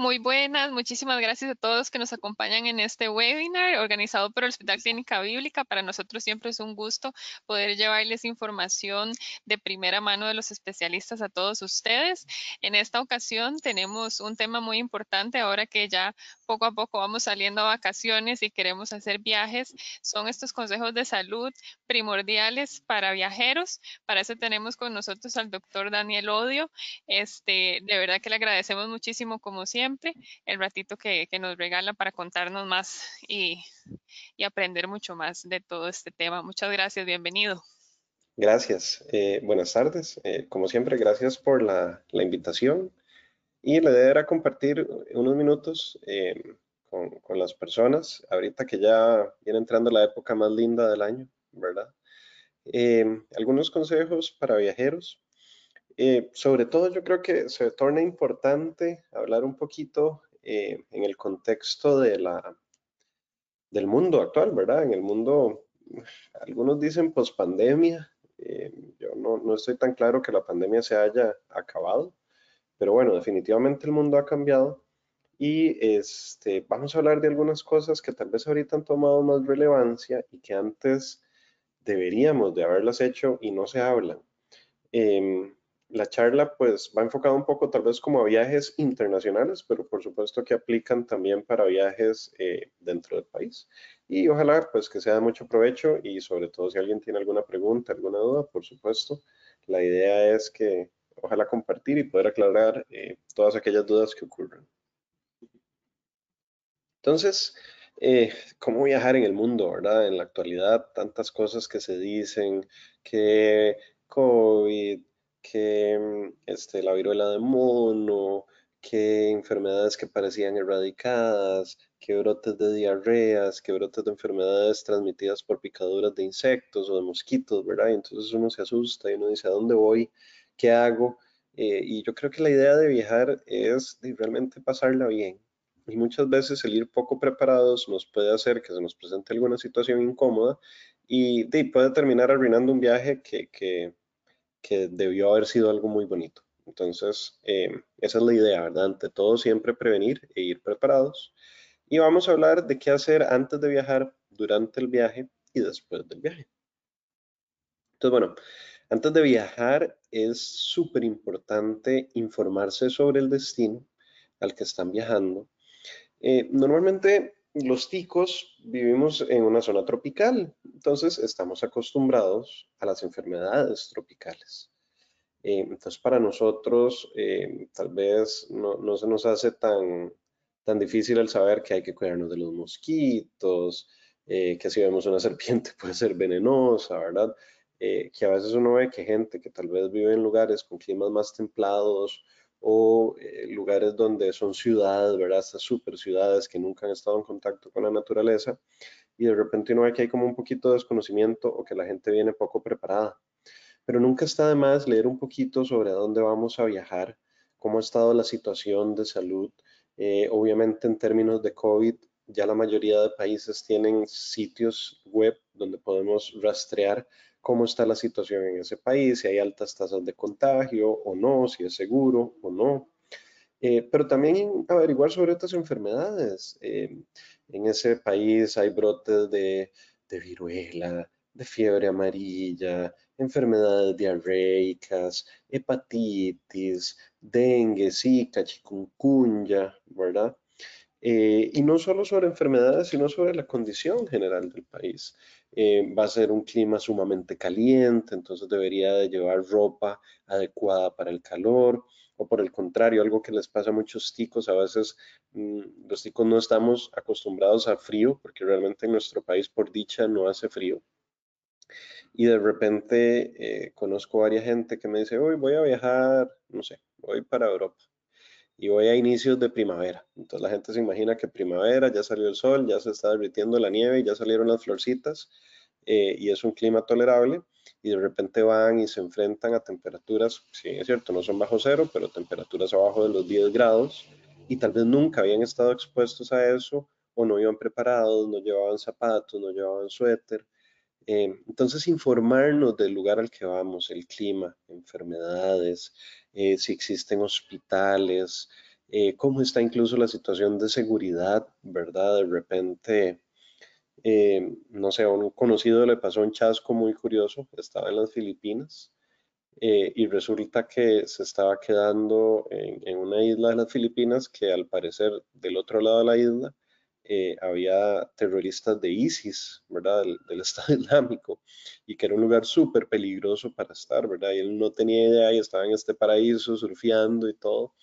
Muy buenas, muchísimas gracias a todos que nos acompañan en este webinar organizado por el Hospital Clínica Bíblica. Para nosotros siempre es un gusto poder llevarles información de primera mano de los especialistas a todos ustedes. En esta ocasión tenemos un tema muy importante ahora que ya poco a poco vamos saliendo a vacaciones y queremos hacer viajes. Son estos consejos de salud primordiales para viajeros. Para eso tenemos con nosotros al doctor Daniel Odio. Este, de verdad que le agradecemos muchísimo como siempre el ratito que, nos regala para contarnos más y, aprender mucho más de todo este tema. Muchas gracias, bienvenido. Gracias, eh, buenas tardes. Eh, como siempre, gracias por la, invitación. Y la idea era compartir unos minutos eh, con, con, las personas, ahorita que ya viene entrando la época más linda del año, ¿verdad? algunos consejos para viajeros. Eh, sobre todo yo creo que se torna importante hablar un poquito eh, en el contexto de la, del mundo actual, ¿verdad? En el mundo, algunos dicen pospandemia, eh, yo no, no, estoy tan claro que la pandemia se haya acabado, pero bueno, definitivamente el mundo ha cambiado y este, vamos a hablar de algunas cosas que tal vez ahorita han tomado más relevancia y que antes deberíamos de haberlas hecho y no se hablan. Em, la charla pues va enfocada un poco tal vez como a viajes internacionales, pero por supuesto que aplican también para viajes eh, dentro del país. Y ojalá pues que sea de mucho provecho y sobre todo si alguien tiene alguna pregunta, alguna duda, por supuesto, la idea es que ojalá compartir y poder aclarar eh, todas aquellas dudas que ocurran. Entonces, eh, ¿cómo viajar en el mundo, verdad? En la actualidad, tantas cosas que se dicen, que COVID, que mm, este, la viruela de mono, que enfermedades que parecían erradicadas, que brotes de diarreas, que brotes de enfermedades transmitidas por picaduras de insectos o de mosquitos, ¿verdad? Y entonces uno se asusta y uno dice, ¿a dónde voy? ¿Qué hago? Eh, y yo creo que la idea de viajar es realmente pasarla bien. Y muchas veces el ir poco preparados nos puede hacer que se nos presente alguna situación incómoda y, puede terminar arruinando un viaje que, que que debió haber sido algo muy bonito. Entonces, eh, esa es la idea, ¿verdad? Ante todo, siempre prevenir e ir preparados. Y vamos a hablar de qué hacer antes de viajar, durante el viaje y después del viaje. Entonces, bueno, antes de viajar es súper importante informarse sobre el destino al que están viajando. Eh, normalmente los ticos vivimos en una zona tropical, entonces estamos acostumbrados a las enfermedades tropicales. Eh, entonces para nosotros eh, tal vez no, se nos hace tan, tan difícil el saber que hay que cuidarnos de los mosquitos, eh, que si vemos una serpiente puede ser venenosa, ¿verdad? que a veces uno ve que gente que tal vez vive en lugares con climas más templados o eh, lugares donde son ciudades, ¿verdad? Estas super ciudades que nunca han estado en contacto con la naturaleza y de repente uno ve que hay como un poquito de desconocimiento o que la gente viene poco preparada. Pero nunca está de más leer un poquito sobre a dónde vamos a viajar, cómo ha estado la situación de salud. Eh, obviamente en términos de COVID, ya la mayoría de países tienen sitios web donde podemos rastrear cómo está la situación en ese país, si hay altas tasas de contagio o no, si es seguro o no. Eh, pero también averiguar sobre otras enfermedades. Eh, en ese país hay brotes de, viruela, de fiebre amarilla, enfermedades diarreicas, hepatitis, dengue, zika, chikungunya, ¿verdad? Eh, y no solo sobre enfermedades, sino sobre la condición general del país. Eh, va a ser un clima sumamente caliente, entonces debería de llevar ropa adecuada para el calor, o por el contrario, algo que les pasa a muchos ticos, a veces mm, los ticos no estamos acostumbrados al frío, porque realmente en nuestro país por dicha no hace frío. Y de repente eh, conozco varias gente que me dice, hoy voy a viajar, no sé, voy para Europa y voy a inicios de primavera. Entonces la gente se imagina que primavera, ya salió el sol, ya se está derritiendo la nieve, ya salieron las florcitas eh, y es un clima tolerable y de repente van y se enfrentan a temperaturas, sí es cierto, no son bajo cero, pero temperaturas abajo de los 10 grados y tal vez nunca habían estado expuestos a eso o no iban preparados, no llevaban zapatos, no llevaban suéter. Eh, entonces, informarnos del lugar al que vamos, el clima, enfermedades, eh, si existen hospitales, eh, cómo está incluso la situación de seguridad, ¿verdad? De repente, eh, no sé, a un conocido le pasó un chasco muy curioso, estaba en las Filipinas eh, y resulta que se estaba quedando en, una isla de las Filipinas que al parecer del otro lado de la isla había terroristas de ISIS, ¿verdad? Del, del, Estado Islámico, y que era un lugar súper peligroso para estar, ¿verdad? Y él no tenía idea y estaba en este paraíso surfeando y todo.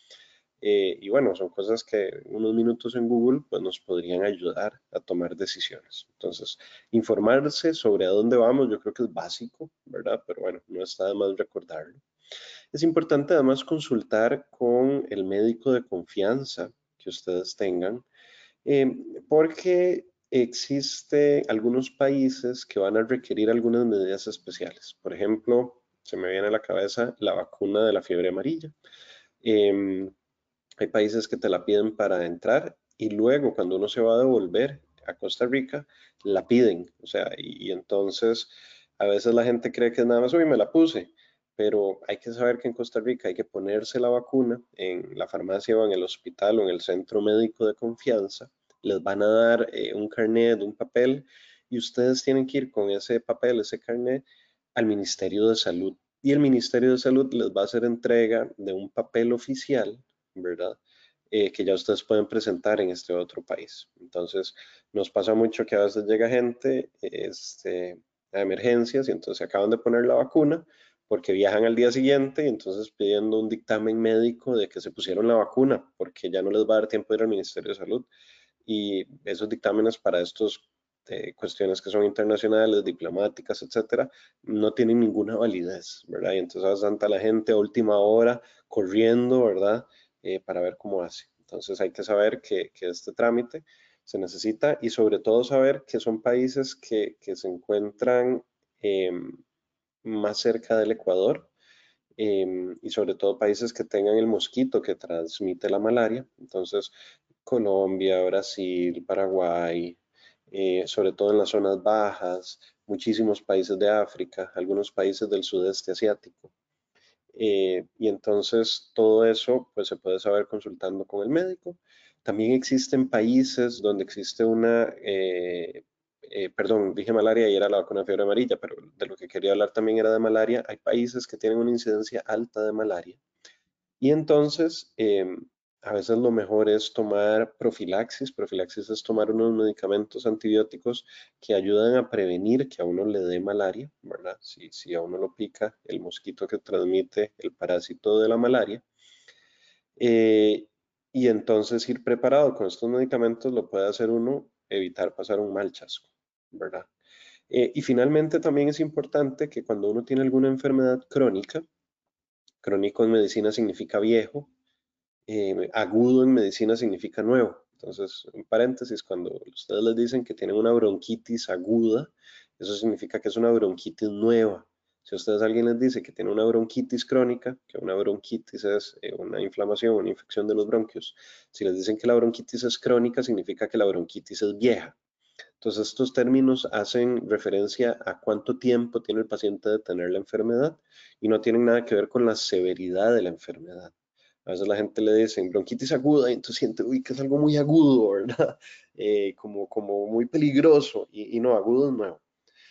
Eh, y bueno, son cosas que unos minutos en Google pues, nos podrían ayudar a tomar decisiones. Entonces, informarse sobre a dónde vamos, yo creo que es básico, ¿verdad? Pero bueno, no está de más recordarlo. Es importante además consultar con el médico de confianza que ustedes tengan, eh, porque existe algunos países que van a requerir algunas medidas especiales. Por ejemplo, se me viene a la cabeza la vacuna de la fiebre amarilla. Em, hay países que te la piden para entrar y luego cuando uno se va a devolver a Costa Rica, la piden. O sea, y, entonces a veces la gente cree que es nada más, uy, me la puse. Pero hay que saber que en Costa Rica hay que ponerse la vacuna en la farmacia o en el hospital o en el centro médico de confianza. Les van a dar eh, un carnet, un papel, y ustedes tienen que ir con ese papel, ese carnet, al Ministerio de Salud. Y el Ministerio de Salud les va a hacer entrega de un papel oficial ¿verdad? Eh, que ya ustedes pueden presentar en este otro país. Entonces, nos pasa mucho que a veces llega gente este, a emergencias y entonces acaban de poner la vacuna porque viajan al día siguiente y entonces pidiendo un dictamen médico de que se pusieron la vacuna porque ya no les va a dar tiempo de ir al Ministerio de Salud. Y esos dictámenes para estas eh, cuestiones que son internacionales, diplomáticas, etcétera, no tienen ninguna validez, ¿verdad? Y entonces tanta la gente a última hora corriendo, ¿verdad? Eh, para ver cómo hace. Entonces hay que saber que, este trámite se necesita y sobre todo saber que son países que, se encuentran em, más cerca del Ecuador em, y sobre todo países que tengan el mosquito que transmite la malaria. Entonces Colombia, Brasil, Paraguay, eh, sobre todo en las zonas bajas, muchísimos países de África, algunos países del sudeste asiático. Eh, y entonces todo eso pues se puede saber consultando con el médico. También existen países donde existe una, eh, eh, perdón, dije malaria y era la vacuna de fiebre amarilla, pero de lo que quería hablar también era de malaria. Hay países que tienen una incidencia alta de malaria. Y entonces em, a veces lo mejor es tomar profilaxis. Profilaxis es tomar unos medicamentos antibióticos que ayudan a prevenir que a uno le dé malaria, ¿verdad? Si, si a uno lo pica el mosquito que transmite el parásito de la malaria. Eh, y entonces ir preparado con estos medicamentos lo puede hacer uno evitar pasar un mal chasco, ¿verdad? Eh, y finalmente también es importante que cuando uno tiene alguna enfermedad crónica, crónico en medicina significa viejo, eh, agudo en medicina significa nuevo. Entonces, en paréntesis, cuando ustedes les dicen que tienen una bronquitis aguda, eso significa que es una bronquitis nueva. Si ustedes alguien les dice que tiene una bronquitis crónica, que una bronquitis es eh, una inflamación, una infección de los bronquios, si les dicen que la bronquitis es crónica, significa que la bronquitis es vieja. Entonces, estos términos hacen referencia a cuánto tiempo tiene el paciente de tener la enfermedad y no tienen nada que ver con la severidad de la enfermedad. A veces la gente le dice bronquitis aguda y entonces siente, uy, que es algo muy agudo, ¿verdad? Eh, como, como muy peligroso y, no, agudo es nuevo.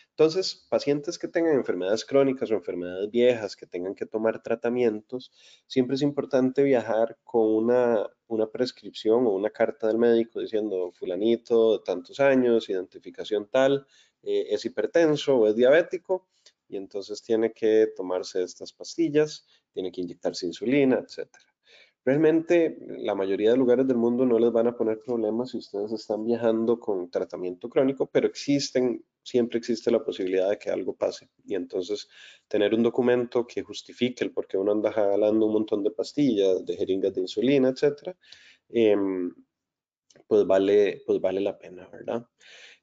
Entonces, pacientes que tengan enfermedades crónicas o enfermedades viejas que tengan que tomar tratamientos, siempre es importante viajar con una, una prescripción o una carta del médico diciendo fulanito de tantos años, identificación tal, eh, es hipertenso o es diabético y entonces tiene que tomarse estas pastillas, tiene que inyectarse insulina, etcétera. Realmente la mayoría de lugares del mundo no les van a poner problemas si ustedes están viajando con tratamiento crónico, pero existen, siempre existe la posibilidad de que algo pase. Y entonces tener un documento que justifique el por qué uno anda jalando un montón de pastillas, de jeringas de insulina, etcétera, em, pues, vale, pues vale la pena, ¿verdad?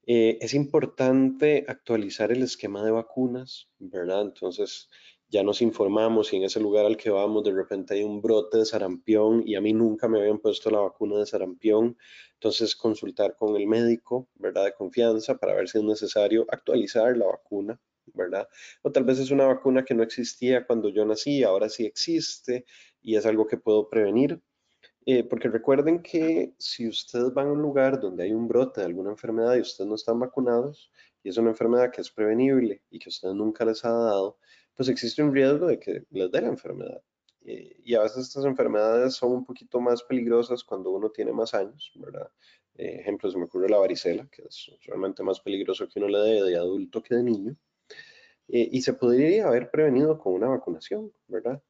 Eh, es importante actualizar el esquema de vacunas, ¿verdad? Entonces, ya nos informamos y en ese lugar al que vamos de repente hay un brote de sarampión y a mí nunca me habían puesto la vacuna de sarampión. Entonces consultar con el médico, ¿verdad? De confianza para ver si es necesario actualizar la vacuna, ¿verdad? O tal vez es una vacuna que no existía cuando yo nací, ahora sí existe y es algo que puedo prevenir. Eh, porque recuerden que si ustedes van a un lugar donde hay un brote de alguna enfermedad y ustedes no están vacunados, y es una enfermedad que es prevenible y que ustedes nunca les ha dado, pues existe un riesgo de que les dé la enfermedad. Eh, y a veces estas enfermedades son un poquito más peligrosas cuando uno tiene más años, ¿verdad? Eh, ejemplo, se me ocurre la varicela, que es realmente más peligroso que uno le dé de adulto que de niño. y se podría haber prevenido con una vacunación, ¿verdad?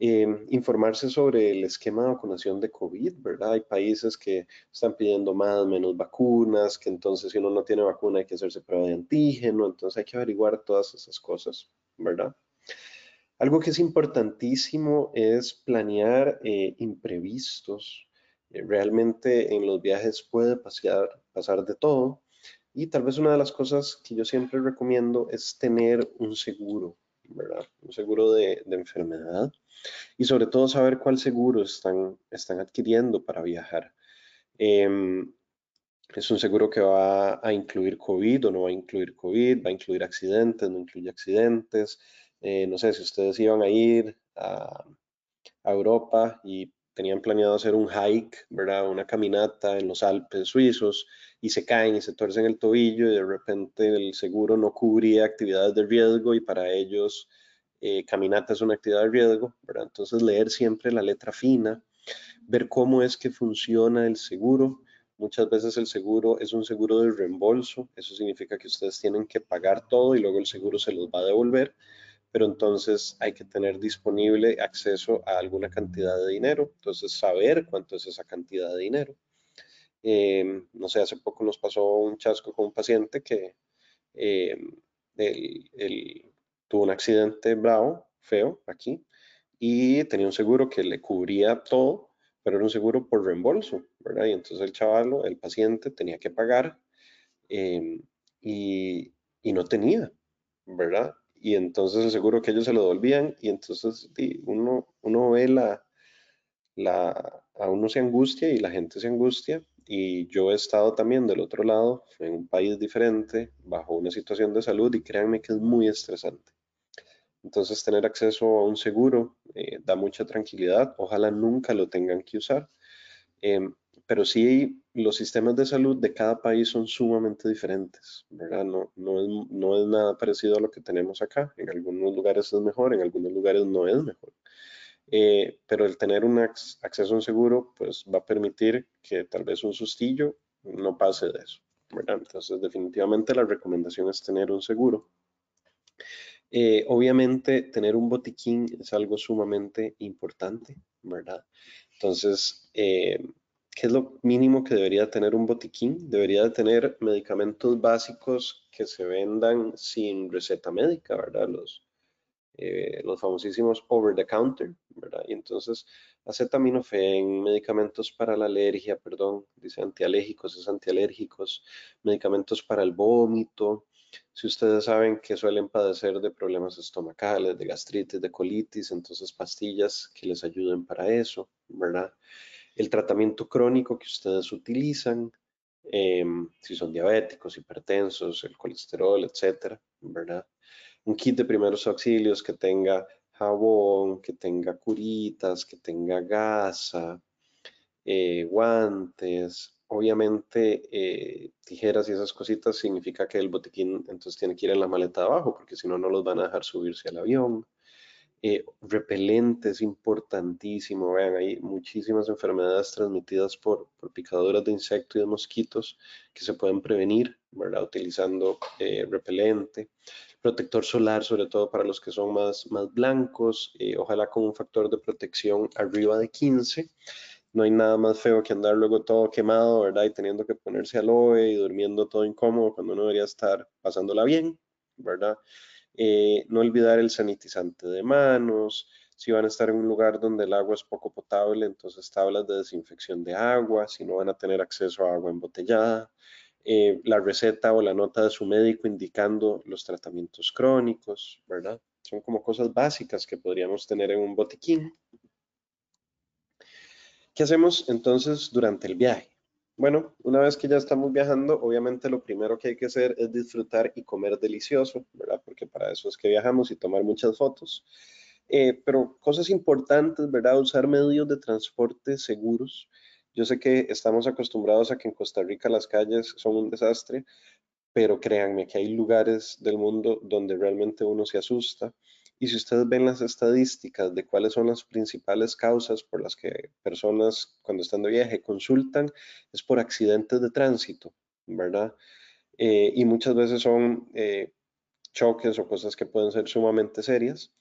Em, informarse sobre el esquema de vacunación de COVID, ¿verdad? Hay países que están pidiendo más, menos vacunas, que entonces si uno no tiene vacuna hay que hacerse prueba de antígeno, entonces hay que averiguar todas esas cosas, ¿verdad? Algo que es importantísimo es planear eh, imprevistos. Eh, realmente en los viajes puede pasear, pasar de todo y tal vez una de las cosas que yo siempre recomiendo es tener un seguro. Un seguro de, enfermedad y sobre todo saber cuál seguro están, están adquiriendo para viajar. Em, es un seguro que va a incluir COVID o no va a incluir COVID, va a incluir accidentes, no incluye accidentes. Eh, no sé si ustedes iban a ir a, Europa y tenían planeado hacer un hike, ¿verdad? Una caminata en los Alpes suizos y se caen y se torcen el tobillo y de repente el seguro no cubría actividades de riesgo y para ellos eh, caminata es una actividad de riesgo, ¿verdad? Entonces leer siempre la letra fina, ver cómo es que funciona el seguro. Muchas veces el seguro es un seguro de reembolso, eso significa que ustedes tienen que pagar todo y luego el seguro se los va a devolver pero entonces hay que tener disponible acceso a alguna cantidad de dinero, entonces saber cuánto es esa cantidad de dinero. Em, no sé, hace poco nos pasó un chasco con un paciente que em, tuvo un accidente bravo, feo, aquí, y tenía un seguro que le cubría todo, pero era un seguro por reembolso, ¿verdad? Y entonces el chaval, el paciente, tenía que pagar y, y no tenía, ¿verdad? Y entonces seguro que ellos se lo devolvían y entonces uno, uno ve la, la, a uno se angustia y la gente se angustia y yo he estado también del otro lado, en un país diferente, bajo una situación de salud y créanme que es muy estresante. Entonces tener acceso a un seguro eh, da mucha tranquilidad, ojalá nunca lo tengan que usar. Em, pero sí los sistemas de salud de cada país son sumamente diferentes, ¿verdad? No, no, es, no es nada parecido a lo que tenemos acá. En algunos lugares es mejor, en algunos lugares no es mejor. Eh, pero el tener un acceso a un seguro, pues va a permitir que tal vez un sustillo no pase de eso, ¿verdad? Entonces, definitivamente la recomendación es tener un seguro. Eh, obviamente, tener un botiquín es algo sumamente importante, ¿verdad? Entonces, eh, ¿qué es lo mínimo que debería tener un botiquín? Debería tener medicamentos básicos que se vendan sin receta médica, ¿verdad? Los, eh, los famosísimos over the counter, ¿verdad? Y entonces acetaminofén, medicamentos para la alergia, perdón, dice antialérgicos, es antialérgicos, medicamentos para el vómito. Si ustedes saben que suelen padecer de problemas estomacales, de gastritis, de colitis, entonces pastillas que les ayuden para eso, ¿verdad? El tratamiento crónico que ustedes utilizan, em, si son diabéticos, hipertensos, el colesterol, etcétera, ¿verdad? Un kit de primeros auxilios que tenga jabón, que tenga curitas, que tenga gasa, eh, guantes, obviamente eh, tijeras y esas cositas significa que el botiquín entonces tiene que ir en la maleta de abajo porque si no no los van a dejar subirse al avión. Eh, repelente es importantísimo. Vean, hay muchísimas enfermedades transmitidas por, picaduras de insectos y de mosquitos que se pueden prevenir, ¿verdad? Utilizando eh, repelente. Protector solar, sobre todo para los que son más, más blancos, eh, ojalá con un factor de protección arriba de 15. No hay nada más feo que andar luego todo quemado, ¿verdad? Y teniendo que ponerse aloe y durmiendo todo incómodo cuando uno debería estar pasándola bien, ¿verdad? Eh, no olvidar el sanitizante de manos. Si van a estar en un lugar donde el agua es poco potable, entonces tablas de desinfección de agua. Si no van a tener acceso a agua embotellada. Eh, la receta o la nota de su médico indicando los tratamientos crónicos, ¿verdad? Son como cosas básicas que podríamos tener en un botiquín. ¿Qué hacemos entonces durante el viaje? Bueno, una vez que ya estamos viajando, obviamente lo primero que hay que hacer es disfrutar y comer delicioso, ¿verdad? Porque para eso es que viajamos y tomar muchas fotos. Eh, pero cosas importantes, ¿verdad? Usar medios de transporte seguros. Yo sé que estamos acostumbrados a que en Costa Rica las calles son un desastre, pero créanme que hay lugares del mundo donde realmente uno se asusta. Y si ustedes ven las estadísticas de cuáles son las principales causas por las que personas cuando están de viaje consultan, es por accidentes de tránsito, ¿verdad? Eh, y muchas veces son eh, choques o cosas que pueden ser sumamente serias.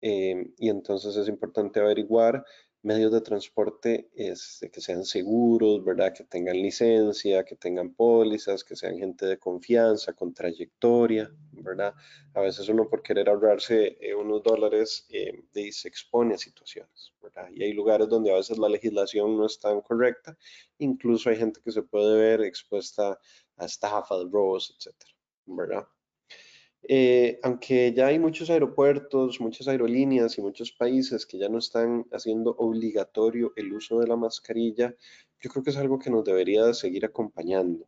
Eh, y entonces es importante averiguar medios de transporte este, que sean seguros, ¿verdad? Que tengan licencia, que tengan pólizas, que sean gente de confianza, con trayectoria, ¿verdad? A veces uno por querer ahorrarse eh, unos dólares eh, se expone a situaciones, ¿verdad? Y hay lugares donde a veces la legislación no es tan correcta, incluso hay gente que se puede ver expuesta a estafas, robos, etcétera, ¿verdad? Eh, aunque ya hay muchos aeropuertos, muchas aerolíneas y muchos países que ya no están haciendo obligatorio el uso de la mascarilla, yo creo que es algo que nos debería seguir acompañando.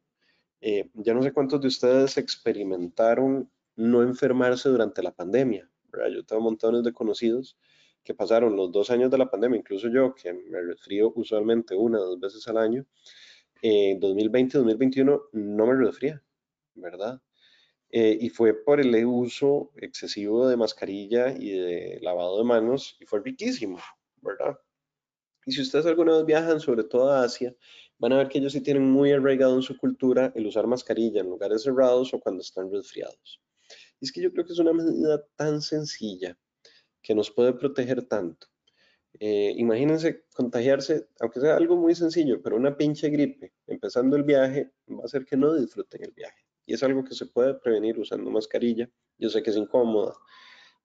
Eh, ya no sé cuántos de ustedes experimentaron no enfermarse durante la pandemia. Yo tengo montones de conocidos que pasaron los dos años de la pandemia, incluso yo, que me resfrío usualmente una o dos veces al año, en 2020 2021 no me resfría, ¿verdad? Eh, y fue por el uso excesivo de mascarilla y de lavado de manos y fue riquísimo, ¿verdad? Y si ustedes alguna vez viajan, sobre todo a Asia, van a ver que ellos sí tienen muy arraigado en su cultura el usar mascarilla en lugares cerrados o cuando están resfriados. Y es que yo creo que es una medida tan sencilla que nos puede proteger tanto. Eh, imagínense contagiarse, aunque sea algo muy sencillo, pero una pinche gripe empezando el viaje va a hacer que no disfruten el viaje es algo que se puede prevenir usando mascarilla. Yo sé que es incómoda,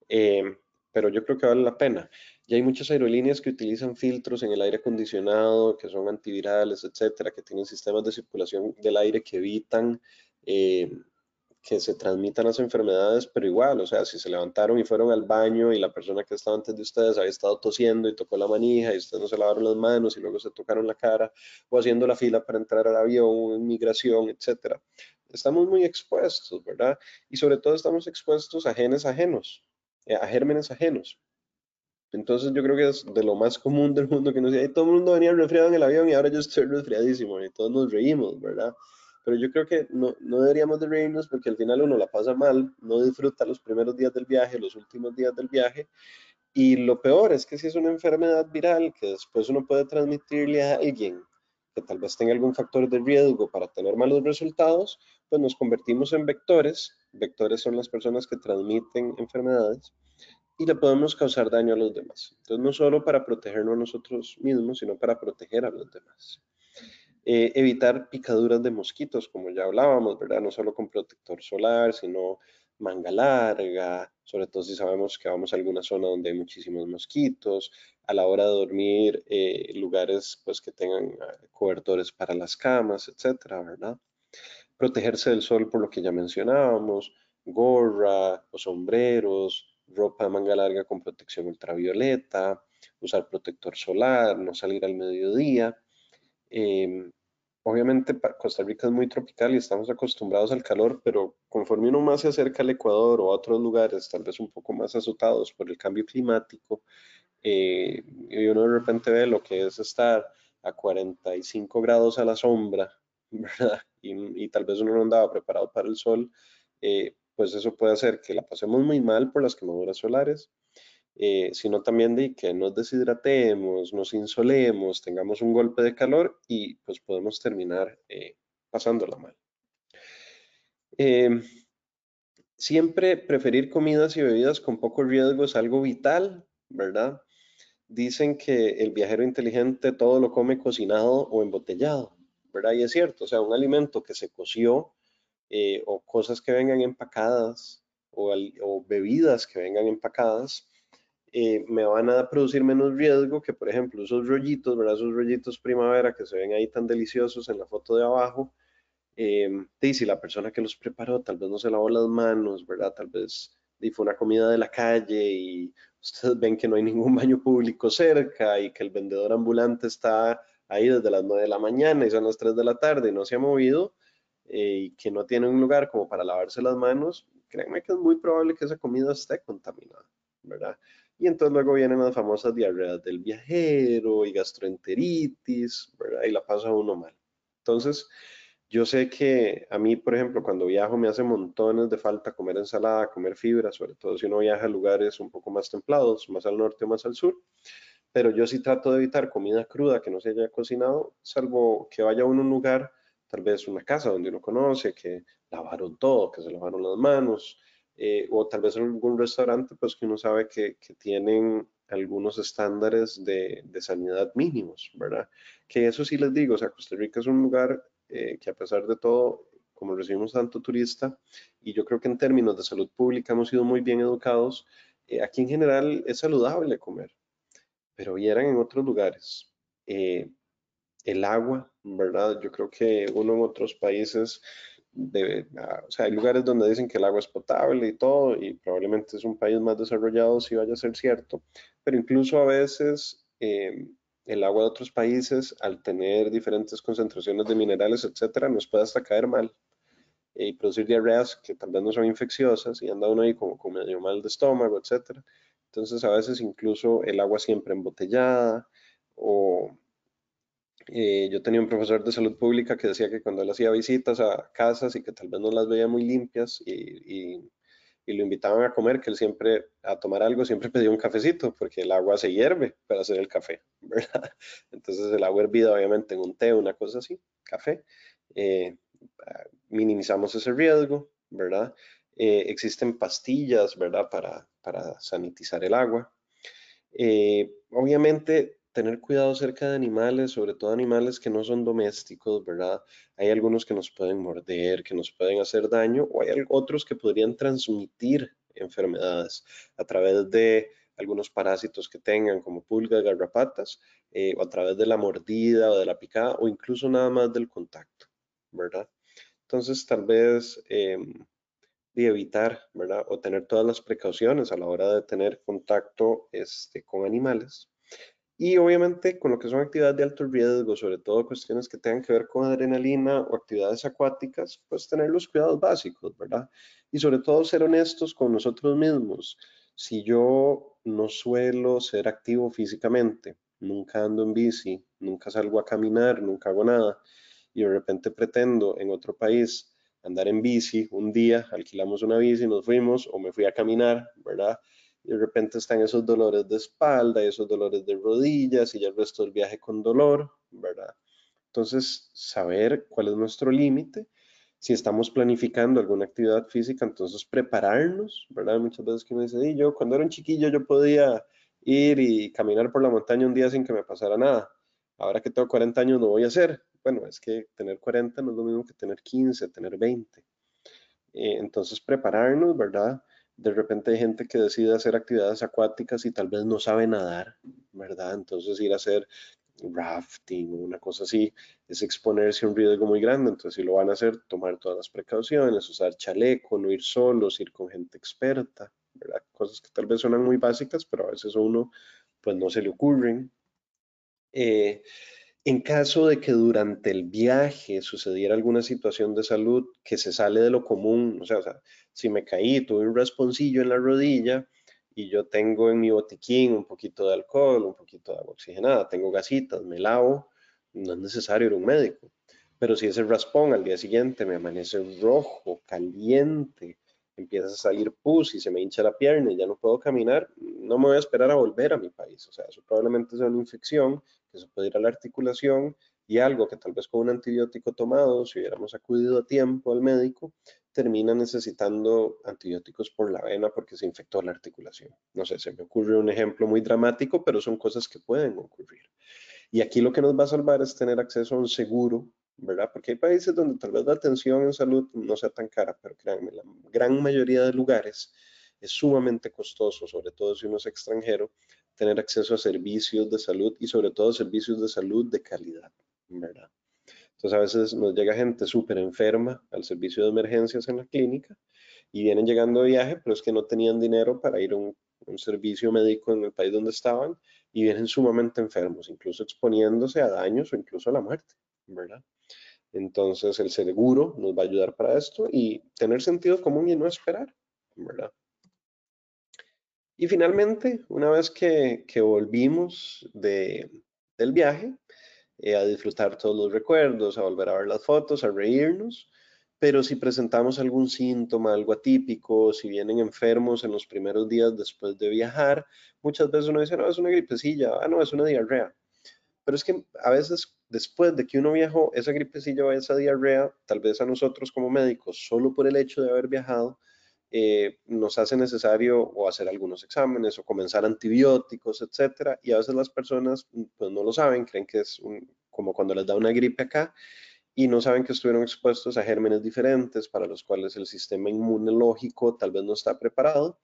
eh, pero yo creo que vale la pena. Ya hay muchas aerolíneas que utilizan filtros en el aire acondicionado, que son antivirales, etcétera, que tienen sistemas de circulación del aire que evitan eh, que se transmitan las enfermedades, pero igual, o sea, si se levantaron y fueron al baño y la persona que estaba antes de ustedes había estado tosiendo y tocó la manija y ustedes no se lavaron las manos y luego se tocaron la cara o haciendo la fila para entrar al avión, migración, etcétera, estamos muy expuestos, ¿verdad? Y sobre todo estamos expuestos a genes ajenos, eh, a gérmenes ajenos. Entonces yo creo que es de lo más común del mundo que nos dice, todo el mundo venía resfriado en el avión y ahora yo estoy resfriadísimo y todos nos reímos, ¿verdad? Pero yo creo que no, no deberíamos de reírnos porque al final uno la pasa mal, no disfruta los primeros días del viaje, los últimos días del viaje. Y lo peor es que si es una enfermedad viral que después uno puede transmitirle a alguien que tal vez tenga algún factor de riesgo para tener malos resultados, pues nos convertimos en vectores. Vectores son las personas que transmiten enfermedades y le podemos causar daño a los demás. Entonces, no solo para protegernos a nosotros mismos, sino para proteger a los demás. Eh, evitar picaduras de mosquitos, como ya hablábamos, ¿verdad? No solo con protector solar, sino manga larga, sobre todo si sabemos que vamos a alguna zona donde hay muchísimos mosquitos, a la hora de dormir, eh, lugares pues que tengan eh, cobertores para las camas, etcétera, ¿verdad? Protegerse del sol por lo que ya mencionábamos, gorra o sombreros, ropa de manga larga con protección ultravioleta, usar protector solar, no salir al mediodía. Em, Obviamente Costa Rica es muy tropical y estamos acostumbrados al calor, pero conforme uno más se acerca al Ecuador o a otros lugares, tal vez un poco más azotados por el cambio climático, eh, y uno de repente ve lo que es estar a 45 grados a la sombra, ¿verdad? Y, tal vez uno no andaba preparado para el sol, eh, pues eso puede hacer que la pasemos muy mal por las quemaduras solares eh, sino también de que nos deshidratemos, nos insolemos, tengamos un golpe de calor y pues podemos terminar eh, pasándola mal. Em, siempre preferir comidas y bebidas con poco riesgo es algo vital, ¿verdad? Dicen que el viajero inteligente todo lo come cocinado o embotellado, ¿verdad? Y es cierto, o sea, un alimento que se coció eh, o cosas que vengan empacadas o, bebidas que vengan empacadas, eh, me van a producir menos riesgo que, por ejemplo, esos rollitos, ¿verdad? Esos rollitos primavera que se ven ahí tan deliciosos en la foto de abajo. Eh, y si la persona que los preparó tal vez no se lavó las manos, ¿verdad? Tal vez y fue una comida de la calle y ustedes ven que no hay ningún baño público cerca y que el vendedor ambulante está ahí desde las 9 de la mañana y son las 3 de la tarde y no se ha movido eh, y que no tiene un lugar como para lavarse las manos, créanme que es muy probable que esa comida esté contaminada, ¿verdad? Y entonces luego vienen las famosas diarreas del viajero y gastroenteritis, ¿verdad? Y la pasa uno mal. Entonces, yo sé que a mí, por ejemplo, cuando viajo me hace montones de falta comer ensalada, comer fibra, sobre todo si uno viaja a lugares un poco más templados, más al norte o más al sur. Pero yo sí trato de evitar comida cruda que no se haya cocinado, salvo que vaya uno a un lugar, tal vez una casa donde uno conoce, que lavaron todo, que se lavaron las manos, eh, o tal vez algún restaurante, pues que uno sabe que, que tienen algunos estándares de, de, sanidad mínimos, ¿verdad? Que eso sí les digo, o sea, Costa Rica es un lugar eh, que a pesar de todo, como recibimos tanto turista, y yo creo que en términos de salud pública hemos sido muy bien educados, eh, aquí en general es saludable comer, pero vieran en otros lugares. Eh, el agua, ¿verdad? Yo creo que uno en otros países, ah, o sea, hay lugares donde dicen que el agua es potable y todo, y probablemente es un país más desarrollado si vaya a ser cierto, pero incluso a veces el agua de otros países, al tener diferentes concentraciones de minerales, etcétera, nos puede hasta caer mal y producir diarreas que tal vez no son infecciosas y anda uno ahí como con medio mal de estómago, etcétera. Entonces, a veces incluso el agua siempre embotellada o eh, yo tenía un profesor de salud pública que decía que cuando él hacía visitas a casas y que tal vez no las veía muy limpias y, y lo invitaban a comer, que él siempre, a tomar algo, siempre pedía un cafecito, porque el agua se hierve para hacer el café, ¿verdad? Entonces el agua hervida, obviamente, en un té, una cosa así, café, eh, minimizamos ese riesgo, ¿verdad? Eh, existen pastillas, ¿verdad? Para, para sanitizar el agua. Eh, obviamente, tener cuidado cerca de animales, sobre todo animales que no son domésticos, ¿verdad? Hay algunos que nos pueden morder, que nos pueden hacer daño, o hay otros que podrían transmitir enfermedades a través de algunos parásitos que tengan, como pulgas, garrapatas, eh, o a través de la mordida o de la picada, o incluso nada más del contacto, ¿verdad? Entonces, tal vez em, de evitar, ¿verdad? O tener todas las precauciones a la hora de tener contacto este, con animales y obviamente con lo que son actividades de alto riesgo, sobre todo cuestiones que tengan que ver con adrenalina o actividades acuáticas, pues tener los cuidados básicos, ¿verdad? Y sobre todo ser honestos con nosotros mismos. Si yo no suelo ser activo físicamente, nunca ando en bici, nunca salgo a caminar, nunca hago nada, y de repente pretendo en otro país andar en bici, un día alquilamos una bici, nos fuimos o me fui a caminar, ¿verdad? y de repente están esos dolores de espalda y esos dolores de rodillas y ya el resto del viaje con dolor, ¿verdad? Entonces, saber cuál es nuestro límite. Si estamos planificando alguna actividad física, entonces prepararnos, ¿verdad? Muchas veces que me dice, y yo cuando era un chiquillo yo podía ir y caminar por la montaña un día sin que me pasara nada. Ahora que tengo 40 años no voy a hacer. Bueno, es que tener 40 no es lo mismo que tener 15, tener 20. Eh, entonces, prepararnos, ¿verdad? de repente hay gente que decide hacer actividades acuáticas y tal vez no sabe nadar, ¿verdad? Entonces ir a hacer rafting una cosa así es exponerse a un riesgo muy grande. Entonces si lo van a hacer, tomar todas las precauciones, usar chaleco, no ir solos, ir con gente experta, ¿verdad? Cosas que tal vez suenan muy básicas, pero a veces a uno pues no se le ocurren. Eh, en caso de que durante el viaje sucediera alguna situación de salud que se sale de lo común, o sea, si me caí, tuve un rasponcillo en la rodilla y yo tengo en mi botiquín un poquito de alcohol, un poquito de agua oxigenada, tengo gasitas, me lavo, no es necesario ir a un médico. Pero si ese raspón al día siguiente me amanece rojo, caliente, empieza a salir pus y se me hincha la pierna y ya no puedo caminar, no me voy a esperar a volver a mi país. O sea, eso probablemente sea una infección que se puede ir a la articulación y algo que tal vez con un antibiótico tomado, si hubiéramos acudido a tiempo al médico, termina necesitando antibióticos por la vena porque se infectó la articulación. No sé, se me ocurre un ejemplo muy dramático, pero son cosas que pueden ocurrir. Y aquí lo que nos va a salvar es tener acceso a un seguro ¿verdad? Porque hay países donde tal vez la atención en salud no sea tan cara, pero créanme, la gran mayoría de lugares es sumamente costoso, sobre todo si uno es extranjero, tener acceso a servicios de salud y sobre todo servicios de salud de calidad, ¿verdad? Entonces a veces nos llega gente súper enferma al servicio de emergencias en la clínica y vienen llegando de viaje, pero es que no tenían dinero para ir a un, un servicio médico en el país donde estaban y vienen sumamente enfermos, incluso exponiéndose a daños o incluso a la muerte, ¿verdad? Entonces el seguro nos va a ayudar para esto y tener sentido común y no esperar, ¿verdad? Y finalmente, una vez que, volvimos de, del viaje, eh, a disfrutar todos los recuerdos, a volver a ver las fotos, a reírnos, pero si presentamos algún síntoma, algo atípico, si vienen enfermos en los primeros días después de viajar, muchas veces uno dice, no, es una gripecilla, ah, no, es una diarrea. Pero es que a veces después de que uno viajó, esa gripecilla o esa diarrea, tal vez a nosotros como médicos, solo por el hecho de haber viajado, eh, nos hace necesario o hacer algunos exámenes o comenzar antibióticos, etcétera, y a veces las personas pues no lo saben, creen que es como cuando les da una gripe acá y no saben que estuvieron expuestos a gérmenes diferentes para los cuales el sistema inmunológico tal vez no está preparado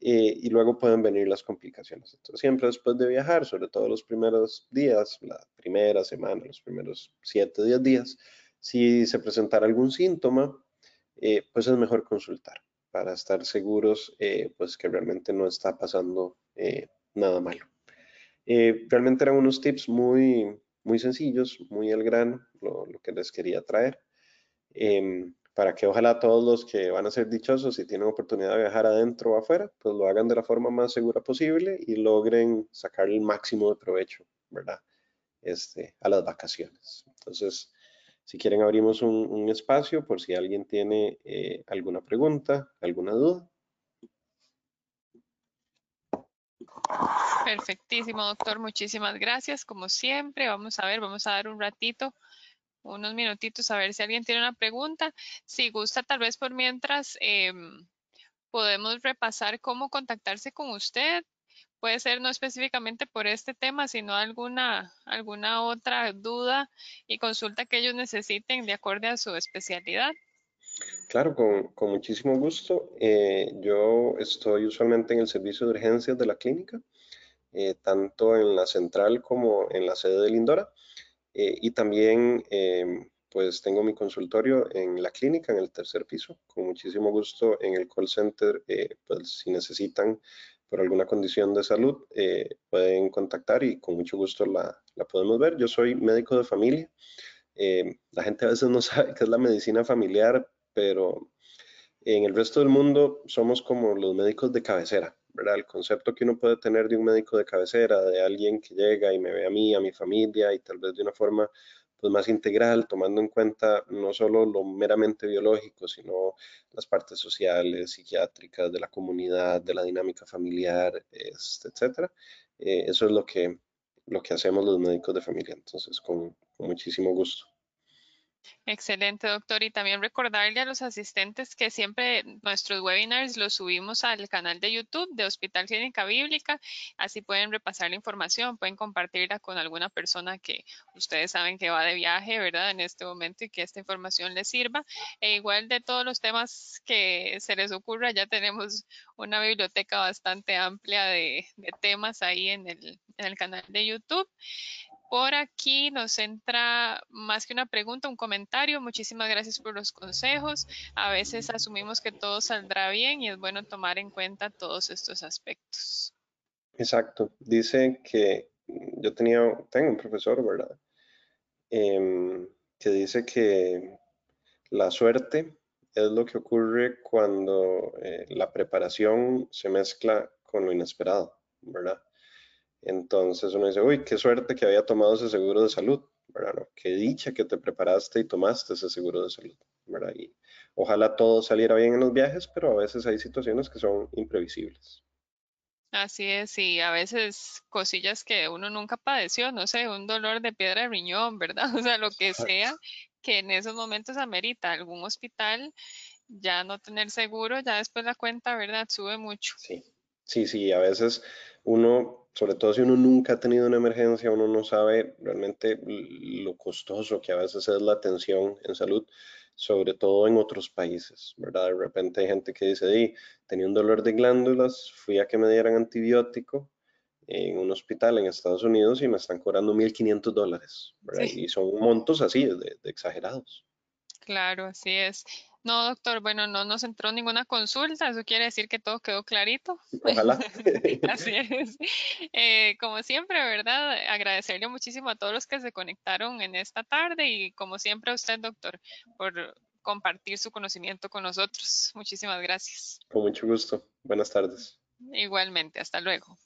eh, y luego pueden venir las complicaciones. Entonces, siempre después de viajar, sobre todo los primeros días, la primera semana, los primeros 7, 10 días, si se presentara algún síntoma, eh, pues es mejor consultar para estar seguros eh, pues que realmente no está pasando eh, nada malo. Eh, realmente eran unos tips muy, muy sencillos, muy al grano, lo, que les quería traer, em, para que ojalá todos los que van a ser dichosos y tienen oportunidad de viajar adentro o afuera, pues lo hagan de la forma más segura posible y logren sacar el máximo de provecho, ¿verdad? Este, a las vacaciones. Entonces, si quieren, abrimos un, espacio por si alguien tiene eh, alguna pregunta, alguna duda. Perfectísimo, doctor. Muchísimas gracias. Como siempre, vamos a ver, vamos a dar un ratito, unos minutitos a ver si alguien tiene una pregunta. Si gusta, tal vez por mientras em, podemos repasar cómo contactarse con usted puede ser no específicamente por este tema, sino alguna, alguna otra duda y consulta que ellos necesiten de acuerdo a su especialidad. Claro, con, muchísimo gusto. Eh, yo estoy usualmente en el servicio de urgencias de la clínica, eh, tanto en la central como en la sede de Lindora. Eh, y también, pues, tengo mi consultorio en la clínica, en el tercer piso. Con muchísimo gusto en el call center, pues, si necesitan por alguna condición de salud, eh, pueden contactar y con mucho gusto la, podemos ver. Yo soy médico de familia. Eh, la gente a veces no sabe qué es la medicina familiar, pero en el resto del mundo somos como los médicos de cabecera, ¿verdad? El concepto que uno puede tener de un médico de cabecera, de alguien que llega y me ve a mí, a mi familia y tal vez de una forma pues, más integral, tomando en cuenta no solo lo meramente biológico, sino las partes sociales, psiquiátricas, de la comunidad, de la dinámica familiar, este, etcétera. Eh, eso es lo que, lo que hacemos los médicos de familia, entonces con muchísimo gusto. Excelente, doctor. Y también recordarle a los asistentes que siempre nuestros webinars los subimos al canal de YouTube de Hospital Clínica Bíblica. Así pueden repasar la información, pueden compartirla con alguna persona que ustedes saben que va de viaje, ¿verdad? En este momento y que esta información les sirva. E igual de todos los temas que se les ocurra, ya tenemos una biblioteca bastante amplia de, temas ahí en el, en el canal de YouTube. Por aquí nos entra más que una pregunta, un comentario. Muchísimas gracias por los consejos. A veces asumimos que todo saldrá bien y es bueno tomar en cuenta todos estos aspectos. Exacto. Dice que yo tenía, tengo un profesor, ¿verdad? Em, que dice que la suerte es lo que ocurre cuando eh, la preparación se mezcla con lo inesperado, ¿verdad? Entonces uno dice, uy, qué suerte que había tomado ese seguro de salud, ¿verdad? Qué dicha que te preparaste y tomaste ese seguro de salud, ¿verdad? Y ojalá todo saliera bien en los viajes, pero a veces hay situaciones que son imprevisibles. Así es, y a veces cosillas que uno nunca padeció, no sé, un dolor de piedra de riñón, ¿verdad? O sea, lo que sea, que en esos momentos amerita algún hospital, ya no tener seguro, ya después la cuenta, ¿verdad? Sube mucho. Sí, sí, sí, a veces uno, sobre todo si uno nunca ha tenido una emergencia, uno no sabe realmente lo costoso que a veces es la atención en salud, sobre todo en otros países, ¿verdad? De repente hay gente que dice, di, tenía un dolor de glándulas, fui a que me dieran antibiótico en un hospital en Estados Unidos y me están cobrando 1.500 dólares, ¿verdad? Y son montos así, de exagerados. Claro, así es. No, doctor, bueno, no nos entró ninguna consulta, eso quiere decir que todo quedó clarito. Ojalá. Así es. Eh, como siempre, ¿verdad? Agradecerle muchísimo a todos los que se conectaron en esta tarde y como siempre a usted, doctor, por compartir su conocimiento con nosotros. Muchísimas gracias. Con mucho gusto. Buenas tardes. Igualmente, hasta luego.